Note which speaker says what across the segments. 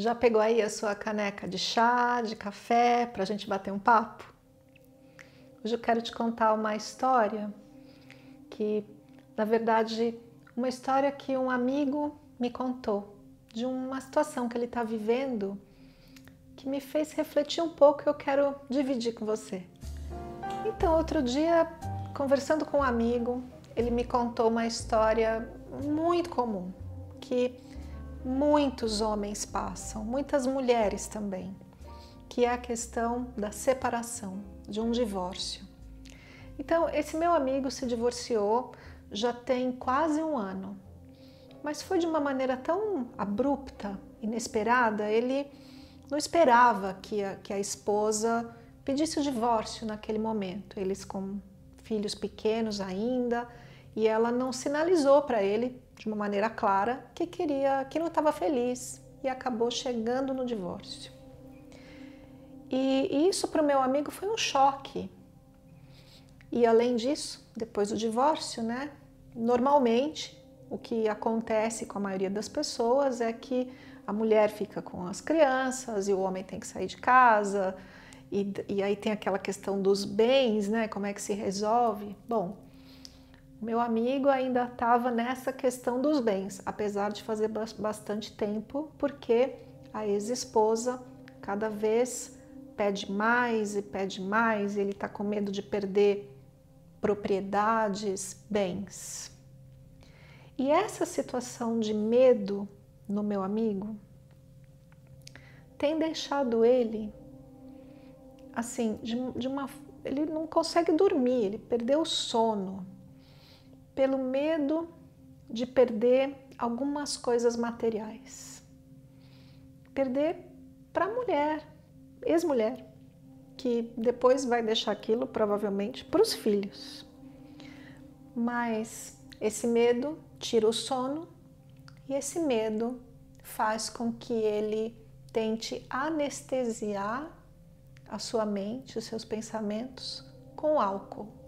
Speaker 1: Já pegou aí a sua caneca de chá, de café, para a gente bater um papo? Hoje eu quero te contar uma história que, na verdade, uma história que um amigo me contou de uma situação que ele está vivendo que me fez refletir um pouco e eu quero dividir com você. Então, outro dia, conversando com um amigo, ele me contou uma história muito comum que muitos homens passam, muitas mulheres também, que é a questão da separação, de um divórcio. Então, esse meu amigo se divorciou já tem quase um ano, mas foi de uma maneira tão abrupta, inesperada, ele não esperava que a, que a esposa pedisse o divórcio naquele momento, eles com filhos pequenos ainda, e ela não sinalizou para ele de uma maneira clara que queria, que não estava feliz e acabou chegando no divórcio. E, isso para o meu amigo foi um choque. E além disso, depois do divórcio, né, normalmente o que acontece com a maioria das pessoas é que a mulher fica com as crianças e o homem tem que sair de casa. E, e aí tem aquela questão dos bens, né? Como é que se resolve? Bom, meu amigo ainda estava nessa questão dos bens, apesar de fazer bastante tempo, porque a ex-esposa cada vez pede mais e pede mais, e ele está com medo de perder propriedades, bens. E essa situação de medo no meu amigo tem deixado ele assim, de, de uma. Ele não consegue dormir, ele perdeu o sono pelo medo de perder algumas coisas materiais. Perder para a mulher, ex-mulher, que depois vai deixar aquilo provavelmente para os filhos. Mas esse medo tira o sono e esse medo faz com que ele tente anestesiar a sua mente, os seus pensamentos com álcool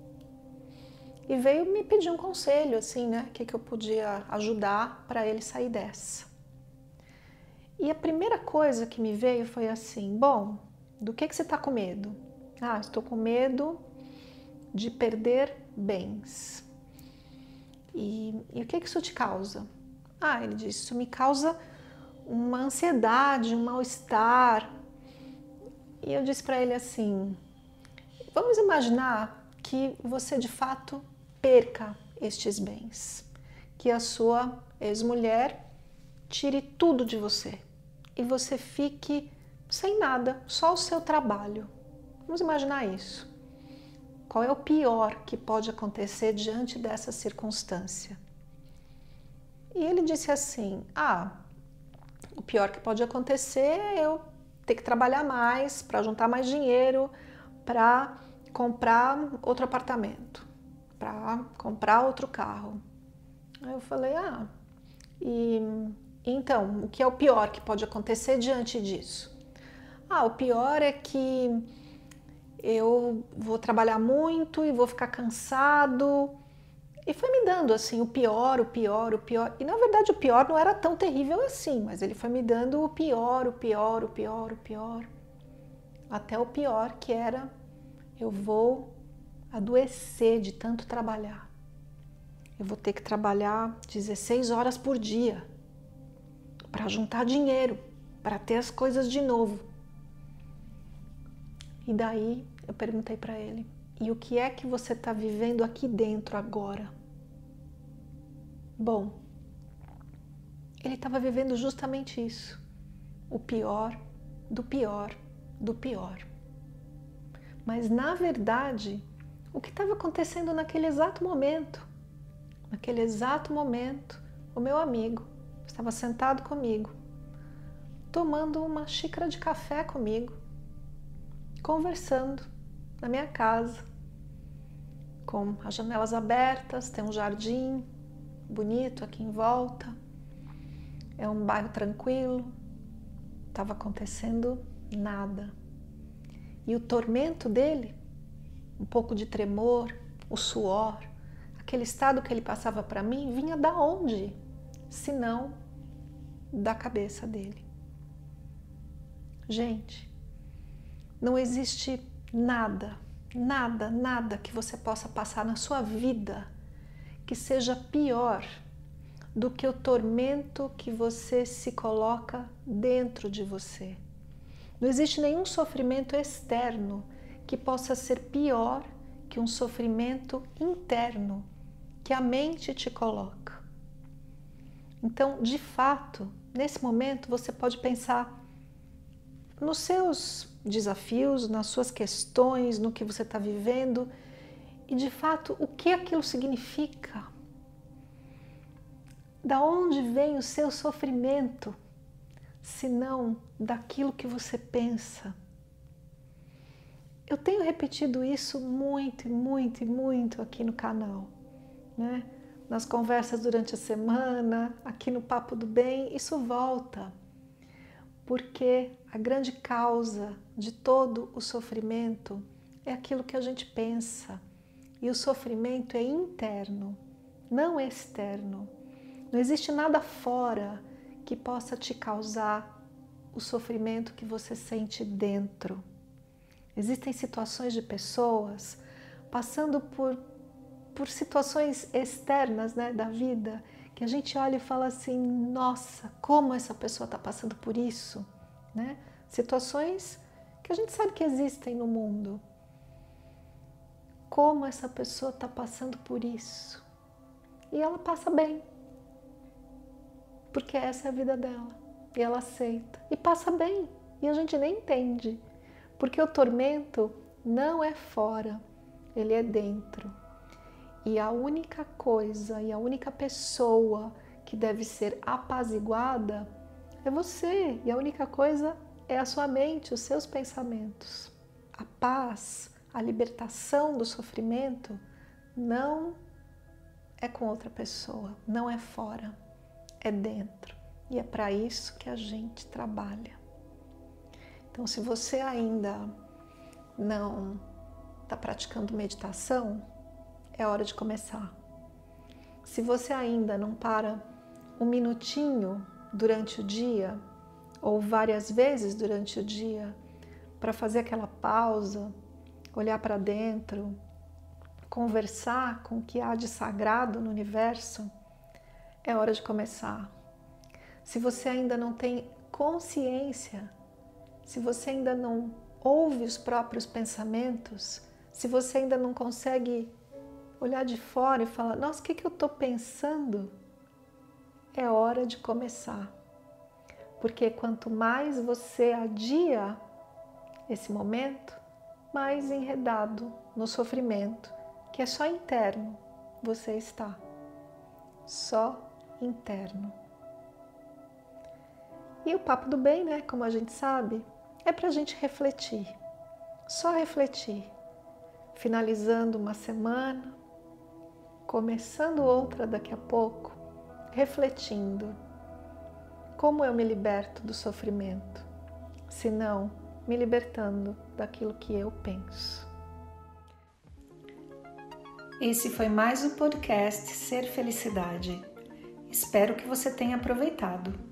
Speaker 1: e veio me pedir um conselho, assim, né? O que, que eu podia ajudar para ele sair dessa. E a primeira coisa que me veio foi assim: bom, do que, que você está com medo? Ah, estou com medo de perder bens. E, e o que, que isso te causa? Ah, ele disse: isso me causa uma ansiedade, um mal-estar. E eu disse para ele assim: vamos imaginar que você de fato perca estes bens, que a sua ex-mulher tire tudo de você e você fique sem nada, só o seu trabalho. Vamos imaginar isso. Qual é o pior que pode acontecer diante dessa circunstância? E ele disse assim: Ah, o pior que pode acontecer é eu ter que trabalhar mais para juntar mais dinheiro para comprar outro apartamento para comprar outro carro. Aí eu falei: ah, e então, o que é o pior que pode acontecer diante disso? Ah, o pior é que eu vou trabalhar muito e vou ficar cansado. E foi me dando assim o pior, o pior, o pior. E na verdade o pior não era tão terrível assim, mas ele foi me dando o pior, o pior, o pior, o pior. Até o pior que era eu vou adoecer de tanto trabalhar. Eu vou ter que trabalhar 16 horas por dia para juntar dinheiro, para ter as coisas de novo. E daí eu perguntei para ele: e o que é que você está vivendo aqui dentro agora? Bom, ele estava vivendo justamente isso. O pior, do pior, do pior. Mas na verdade, o que estava acontecendo naquele exato momento. Naquele exato momento, o meu amigo estava sentado comigo, tomando uma xícara de café comigo, conversando na minha casa, com as janelas abertas, tem um jardim bonito aqui em volta, é um bairro tranquilo, estava acontecendo nada. E o tormento dele, um pouco de tremor, o suor, aquele estado que ele passava para mim, vinha da onde? Se não da cabeça dele. Gente, não existe nada, nada, nada que você possa passar na sua vida que seja pior do que o tormento que você se coloca dentro de você. Não existe nenhum sofrimento externo que possa ser pior que um sofrimento interno que a mente te coloca. Então, de fato, nesse momento você pode pensar nos seus desafios, nas suas questões, no que você está vivendo e de fato o que aquilo significa. Da onde vem o seu sofrimento, se não daquilo que você pensa? Eu tenho repetido isso muito, muito, muito aqui no canal, né? Nas conversas durante a semana, aqui no Papo do Bem, isso volta. Porque a grande causa de todo o sofrimento é aquilo que a gente pensa. E o sofrimento é interno, não externo. Não existe nada fora que possa te causar o sofrimento que você sente dentro. Existem situações de pessoas passando por, por situações externas né, da vida que a gente olha e fala assim: nossa, como essa pessoa está passando por isso? Né? Situações que a gente sabe que existem no mundo, como essa pessoa está passando por isso. E ela passa bem, porque essa é a vida dela. E ela aceita. E passa bem. E a gente nem entende. Porque o tormento não é fora, ele é dentro. E a única coisa e a única pessoa que deve ser apaziguada é você. E a única coisa é a sua mente, os seus pensamentos. A paz a libertação do sofrimento não é com outra pessoa, não é fora, é dentro. E é para isso que a gente trabalha. Então, se você ainda não está praticando meditação, é hora de começar. Se você ainda não para um minutinho durante o dia, ou várias vezes durante o dia, para fazer aquela pausa, olhar para dentro, conversar com o que há de sagrado no universo, é hora de começar. Se você ainda não tem consciência, se você ainda não ouve os próprios pensamentos, se você ainda não consegue olhar de fora e falar: Nossa, o que, que eu estou pensando? É hora de começar. Porque quanto mais você adia esse momento, mais enredado no sofrimento, que é só interno, você está. Só interno. E o papo do bem, né, como a gente sabe, é para a gente refletir. Só refletir. Finalizando uma semana, começando outra daqui a pouco, refletindo. Como eu me liberto do sofrimento? Se não, me libertando daquilo que eu penso. Esse foi mais o podcast Ser Felicidade. Espero que você tenha aproveitado.